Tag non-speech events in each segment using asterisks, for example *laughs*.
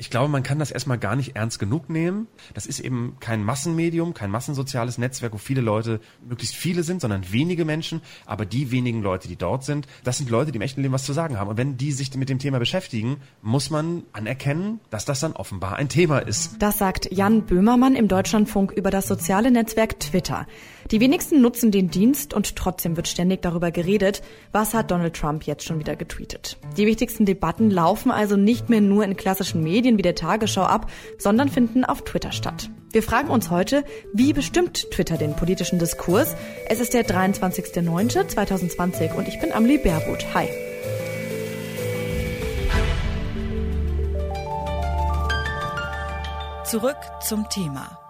Ich glaube, man kann das erstmal gar nicht ernst genug nehmen. Das ist eben kein Massenmedium, kein massensoziales Netzwerk, wo viele Leute, möglichst viele sind, sondern wenige Menschen. Aber die wenigen Leute, die dort sind, das sind Leute, die im echten Leben was zu sagen haben. Und wenn die sich mit dem Thema beschäftigen, muss man anerkennen, dass das dann offenbar ein Thema ist. Das sagt Jan Böhmermann im Deutschlandfunk über das soziale Netzwerk Twitter. Die wenigsten nutzen den Dienst und trotzdem wird ständig darüber geredet, was hat Donald Trump jetzt schon wieder getweetet. Die wichtigsten Debatten laufen also nicht mehr nur in klassischen Medien wie der Tagesschau ab, sondern finden auf Twitter statt. Wir fragen uns heute, wie bestimmt Twitter den politischen Diskurs? Es ist der 23.09.2020 und ich bin Amelie Baerbuth. Hi. Zurück zum Thema.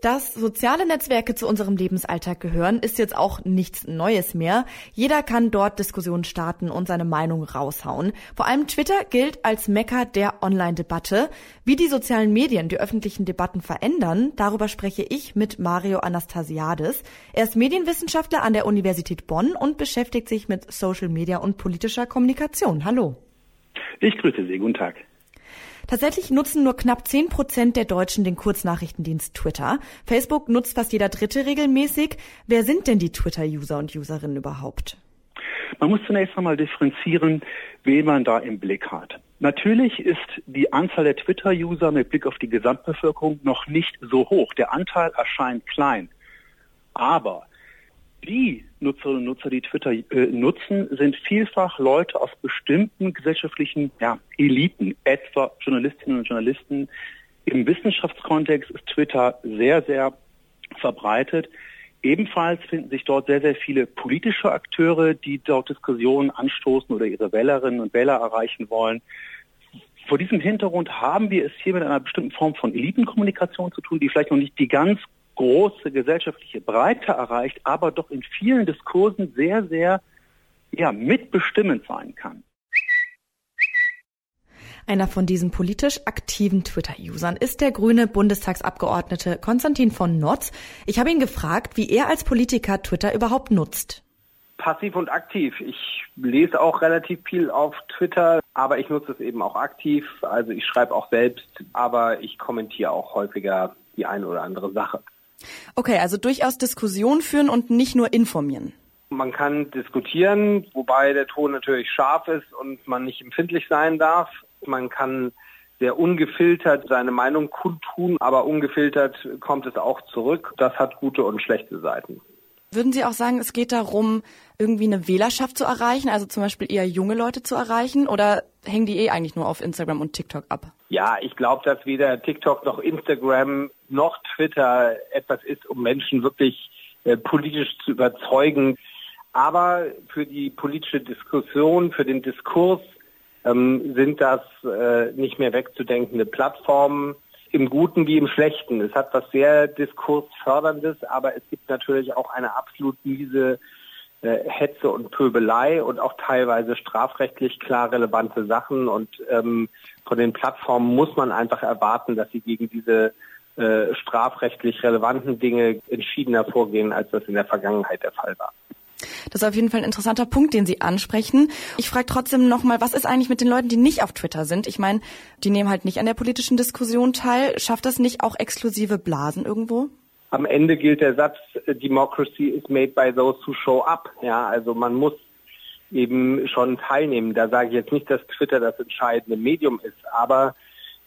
Dass soziale Netzwerke zu unserem Lebensalltag gehören, ist jetzt auch nichts Neues mehr. Jeder kann dort Diskussionen starten und seine Meinung raushauen. Vor allem Twitter gilt als Mecker der Online-Debatte. Wie die sozialen Medien die öffentlichen Debatten verändern, darüber spreche ich mit Mario Anastasiades. Er ist Medienwissenschaftler an der Universität Bonn und beschäftigt sich mit Social Media und politischer Kommunikation. Hallo. Ich grüße Sie. Guten Tag. Tatsächlich nutzen nur knapp 10 Prozent der Deutschen den Kurznachrichtendienst Twitter. Facebook nutzt fast jeder Dritte regelmäßig. Wer sind denn die Twitter-User und Userinnen überhaupt? Man muss zunächst einmal differenzieren, wen man da im Blick hat. Natürlich ist die Anzahl der Twitter-User mit Blick auf die Gesamtbevölkerung noch nicht so hoch. Der Anteil erscheint klein. Aber die Nutzerinnen und Nutzer, die Twitter äh, nutzen, sind vielfach Leute aus bestimmten gesellschaftlichen ja, Eliten, etwa Journalistinnen und Journalisten. Im Wissenschaftskontext ist Twitter sehr, sehr verbreitet. Ebenfalls finden sich dort sehr, sehr viele politische Akteure, die dort Diskussionen anstoßen oder ihre Wählerinnen und Wähler erreichen wollen. Vor diesem Hintergrund haben wir es hier mit einer bestimmten Form von Elitenkommunikation zu tun, die vielleicht noch nicht die ganz große gesellschaftliche Breite erreicht, aber doch in vielen Diskursen sehr, sehr ja, mitbestimmend sein kann. Einer von diesen politisch aktiven Twitter-Usern ist der grüne Bundestagsabgeordnete Konstantin von Notz. Ich habe ihn gefragt, wie er als Politiker Twitter überhaupt nutzt. Passiv und aktiv. Ich lese auch relativ viel auf Twitter, aber ich nutze es eben auch aktiv. Also ich schreibe auch selbst, aber ich kommentiere auch häufiger die eine oder andere Sache. Okay, also durchaus Diskussion führen und nicht nur informieren. Man kann diskutieren, wobei der Ton natürlich scharf ist und man nicht empfindlich sein darf. Man kann sehr ungefiltert seine Meinung kundtun, aber ungefiltert kommt es auch zurück. Das hat gute und schlechte Seiten. Würden Sie auch sagen, es geht darum, irgendwie eine Wählerschaft zu erreichen, also zum Beispiel eher junge Leute zu erreichen, oder hängen die eh eigentlich nur auf Instagram und TikTok ab? Ja, ich glaube, dass weder TikTok noch Instagram noch Twitter etwas ist, um Menschen wirklich äh, politisch zu überzeugen. Aber für die politische Diskussion, für den Diskurs ähm, sind das äh, nicht mehr wegzudenkende Plattformen im Guten wie im Schlechten. Es hat was sehr Diskursförderndes, aber es gibt natürlich auch eine absolut miese Hetze und Pöbelei und auch teilweise strafrechtlich klar relevante Sachen. Und ähm, von den Plattformen muss man einfach erwarten, dass sie gegen diese äh, strafrechtlich relevanten Dinge entschiedener vorgehen, als das in der Vergangenheit der Fall war. Das ist auf jeden Fall ein interessanter Punkt, den Sie ansprechen. Ich frage trotzdem nochmal, was ist eigentlich mit den Leuten, die nicht auf Twitter sind? Ich meine, die nehmen halt nicht an der politischen Diskussion teil. Schafft das nicht auch exklusive Blasen irgendwo? Am Ende gilt der Satz, Democracy is made by those who show up. Ja, also man muss eben schon teilnehmen. Da sage ich jetzt nicht, dass Twitter das entscheidende Medium ist, aber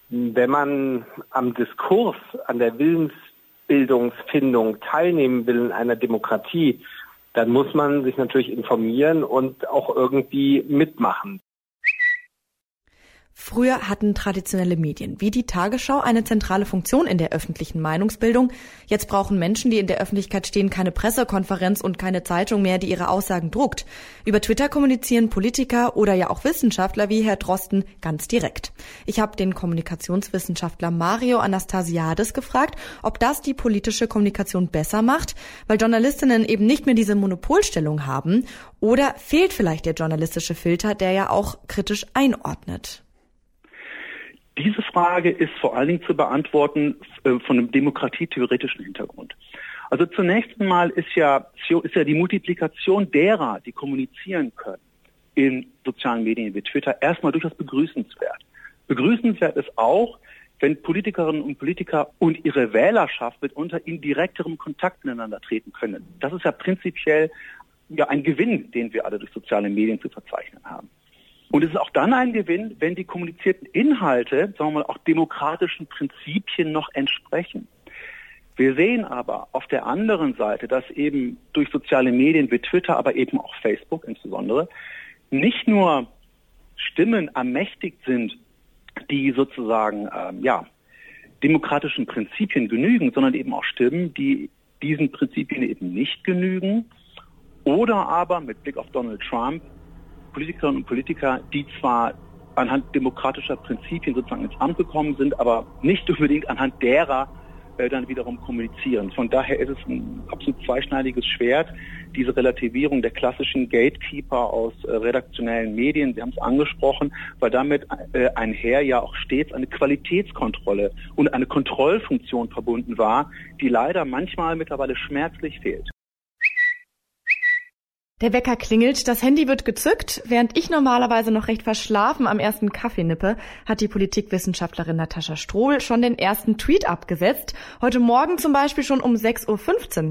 wenn man am Diskurs, an der Willensbildungsfindung teilnehmen will in einer Demokratie, dann muss man sich natürlich informieren und auch irgendwie mitmachen. Früher hatten traditionelle Medien wie die Tagesschau eine zentrale Funktion in der öffentlichen Meinungsbildung. Jetzt brauchen Menschen, die in der Öffentlichkeit stehen, keine Pressekonferenz und keine Zeitung mehr, die ihre Aussagen druckt. Über Twitter kommunizieren Politiker oder ja auch Wissenschaftler wie Herr Drosten ganz direkt. Ich habe den Kommunikationswissenschaftler Mario Anastasiades gefragt, ob das die politische Kommunikation besser macht, weil Journalistinnen eben nicht mehr diese Monopolstellung haben oder fehlt vielleicht der journalistische Filter, der ja auch kritisch einordnet. Diese Frage ist vor allen Dingen zu beantworten äh, von einem demokratietheoretischen Hintergrund. Also zunächst einmal ist ja, ist ja die Multiplikation derer, die kommunizieren können, in sozialen Medien wie Twitter erstmal durchaus begrüßenswert. Begrüßenswert ist auch, wenn Politikerinnen und Politiker und ihre Wählerschaft mitunter in direkterem Kontakt miteinander treten können. Das ist ja prinzipiell ja ein Gewinn, den wir alle durch soziale Medien zu verzeichnen haben. Und es ist auch dann ein Gewinn, wenn die kommunizierten Inhalte, sagen wir mal, auch demokratischen Prinzipien noch entsprechen. Wir sehen aber auf der anderen Seite, dass eben durch soziale Medien wie Twitter, aber eben auch Facebook insbesondere, nicht nur Stimmen ermächtigt sind, die sozusagen ähm, ja, demokratischen Prinzipien genügen, sondern eben auch Stimmen, die diesen Prinzipien eben nicht genügen oder aber mit Blick auf Donald Trump Politikerinnen und Politiker, die zwar anhand demokratischer Prinzipien sozusagen ins Amt gekommen sind, aber nicht unbedingt anhand derer äh, dann wiederum kommunizieren. Von daher ist es ein absolut zweischneidiges Schwert, diese Relativierung der klassischen Gatekeeper aus äh, redaktionellen Medien, Sie haben es angesprochen, weil damit äh, einher ja auch stets eine Qualitätskontrolle und eine Kontrollfunktion verbunden war, die leider manchmal mittlerweile schmerzlich fehlt. Der Wecker klingelt, das Handy wird gezückt. Während ich normalerweise noch recht verschlafen am ersten Kaffee nippe, hat die Politikwissenschaftlerin Natascha Strobel schon den ersten Tweet abgesetzt. Heute Morgen zum Beispiel schon um 6.15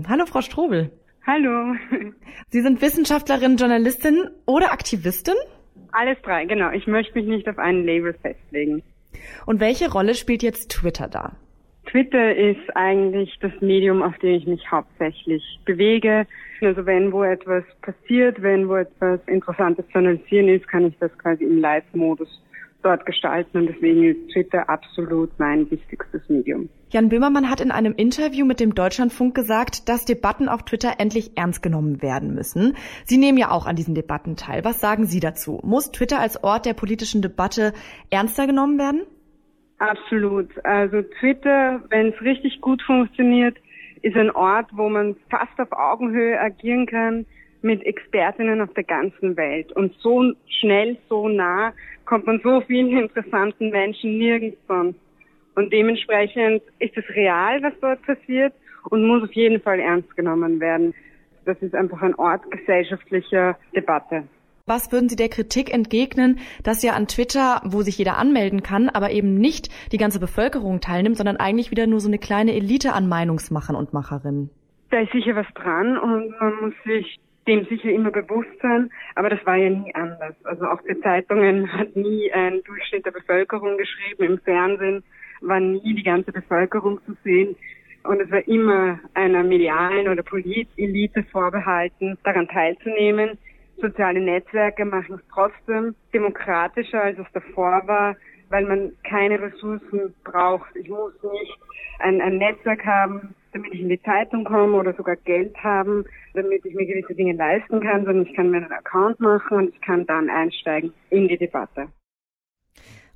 Uhr. Hallo, Frau Strobel. Hallo. *laughs* Sie sind Wissenschaftlerin, Journalistin oder Aktivistin? Alles drei, genau. Ich möchte mich nicht auf einen Label festlegen. Und welche Rolle spielt jetzt Twitter da? Twitter ist eigentlich das Medium, auf dem ich mich hauptsächlich bewege. Also wenn wo etwas passiert, wenn wo etwas Interessantes zu analysieren ist, kann ich das quasi im Live-Modus dort gestalten und deswegen ist Twitter absolut mein wichtigstes Medium. Jan Böhmermann hat in einem Interview mit dem Deutschlandfunk gesagt, dass Debatten auf Twitter endlich ernst genommen werden müssen. Sie nehmen ja auch an diesen Debatten teil. Was sagen Sie dazu? Muss Twitter als Ort der politischen Debatte ernster genommen werden? Absolut. Also Twitter, wenn es richtig gut funktioniert, ist ein Ort, wo man fast auf Augenhöhe agieren kann mit Expertinnen auf der ganzen Welt. Und so schnell, so nah kommt man so vielen interessanten Menschen nirgends sonst. Und dementsprechend ist es real, was dort passiert und muss auf jeden Fall ernst genommen werden. Das ist einfach ein Ort gesellschaftlicher Debatte. Was würden Sie der Kritik entgegnen, dass ja an Twitter, wo sich jeder anmelden kann, aber eben nicht die ganze Bevölkerung teilnimmt, sondern eigentlich wieder nur so eine kleine Elite an Meinungsmachern und Macherinnen? Da ist sicher was dran und man muss sich dem sicher immer bewusst sein, aber das war ja nie anders. Also auch die Zeitungen hat nie ein Durchschnitt der Bevölkerung geschrieben, im Fernsehen war nie die ganze Bevölkerung zu sehen. Und es war immer einer medialen oder Politelite vorbehalten, daran teilzunehmen. Soziale Netzwerke machen es trotzdem demokratischer, als es davor war, weil man keine Ressourcen braucht. Ich muss nicht ein, ein Netzwerk haben, damit ich in die Zeitung komme oder sogar Geld haben, damit ich mir gewisse Dinge leisten kann, sondern ich kann mir einen Account machen und ich kann dann einsteigen in die Debatte.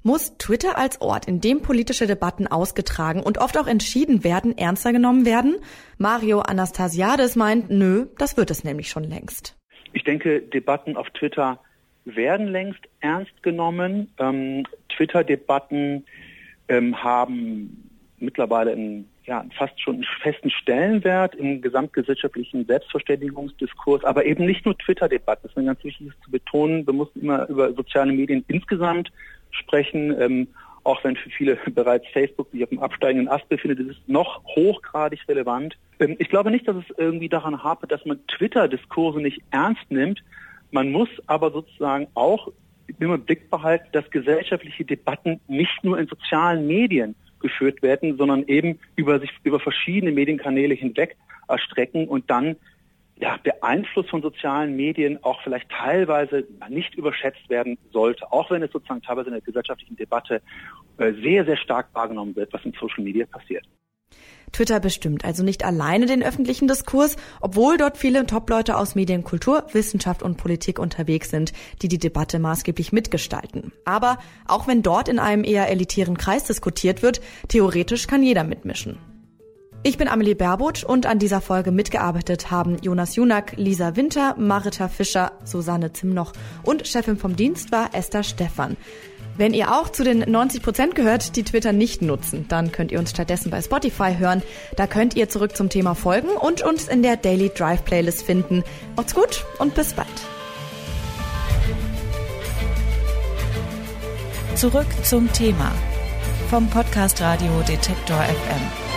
Muss Twitter als Ort, in dem politische Debatten ausgetragen und oft auch entschieden werden, ernster genommen werden? Mario Anastasiades meint, nö, das wird es nämlich schon längst. Ich denke, Debatten auf Twitter werden längst ernst genommen. Ähm, Twitter-Debatten ähm, haben mittlerweile einen, ja, fast schon einen festen Stellenwert im gesamtgesellschaftlichen Selbstverständigungsdiskurs, aber eben nicht nur Twitter-Debatten. Das ist mir ganz wichtig zu betonen. Wir mussten immer über soziale Medien insgesamt sprechen. Ähm, auch wenn für viele *laughs* bereits Facebook sich auf dem absteigenden Ast befindet, ist es noch hochgradig relevant. Ähm, ich glaube nicht, dass es irgendwie daran hapert, dass man Twitter-Diskurse nicht ernst nimmt. Man muss aber sozusagen auch immer im Blick behalten, dass gesellschaftliche Debatten nicht nur in sozialen Medien geführt werden, sondern eben über sich über verschiedene Medienkanäle hinweg erstrecken und dann ja, der Einfluss von sozialen Medien auch vielleicht teilweise nicht überschätzt werden sollte, auch wenn es sozusagen teilweise in der gesellschaftlichen Debatte äh, sehr, sehr stark wahrgenommen wird, was in Social Media passiert. Twitter bestimmt also nicht alleine den öffentlichen Diskurs, obwohl dort viele Top-Leute aus Medien, Kultur, Wissenschaft und Politik unterwegs sind, die die Debatte maßgeblich mitgestalten. Aber auch wenn dort in einem eher elitären Kreis diskutiert wird, theoretisch kann jeder mitmischen. Ich bin Amelie Berbotsch und an dieser Folge mitgearbeitet haben Jonas Junak, Lisa Winter, Marita Fischer, Susanne Zimnoch und Chefin vom Dienst war Esther Stephan. Wenn ihr auch zu den 90 Prozent gehört, die Twitter nicht nutzen, dann könnt ihr uns stattdessen bei Spotify hören. Da könnt ihr zurück zum Thema folgen und uns in der Daily Drive Playlist finden. Macht's gut und bis bald. Zurück zum Thema vom Podcast Radio Detektor FM.